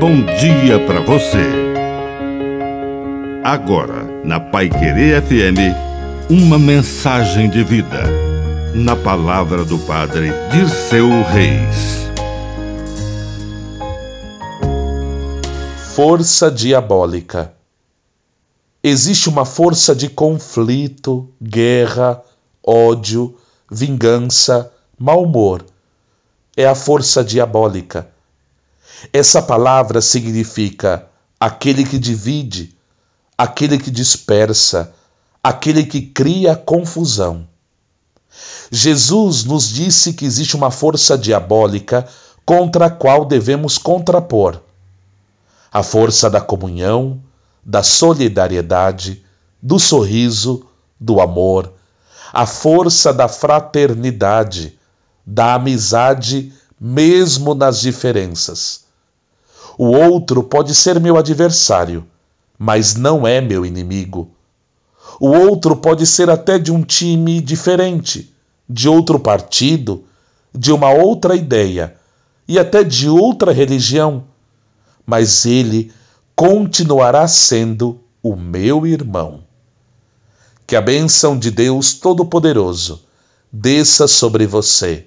bom dia para você. Agora, na Pai Querer FM, uma mensagem de vida. Na palavra do Padre de seu Reis. Força diabólica. Existe uma força de conflito, guerra, ódio, vingança, mau humor. É a força diabólica. Essa palavra significa aquele que divide, aquele que dispersa, aquele que cria confusão. Jesus nos disse que existe uma força diabólica contra a qual devemos contrapor a força da comunhão, da solidariedade, do sorriso, do amor, a força da fraternidade, da amizade, mesmo nas diferenças. O outro pode ser meu adversário, mas não é meu inimigo. O outro pode ser até de um time diferente, de outro partido, de uma outra ideia e até de outra religião mas ele continuará sendo o meu irmão. Que a bênção de Deus Todo-Poderoso desça sobre você,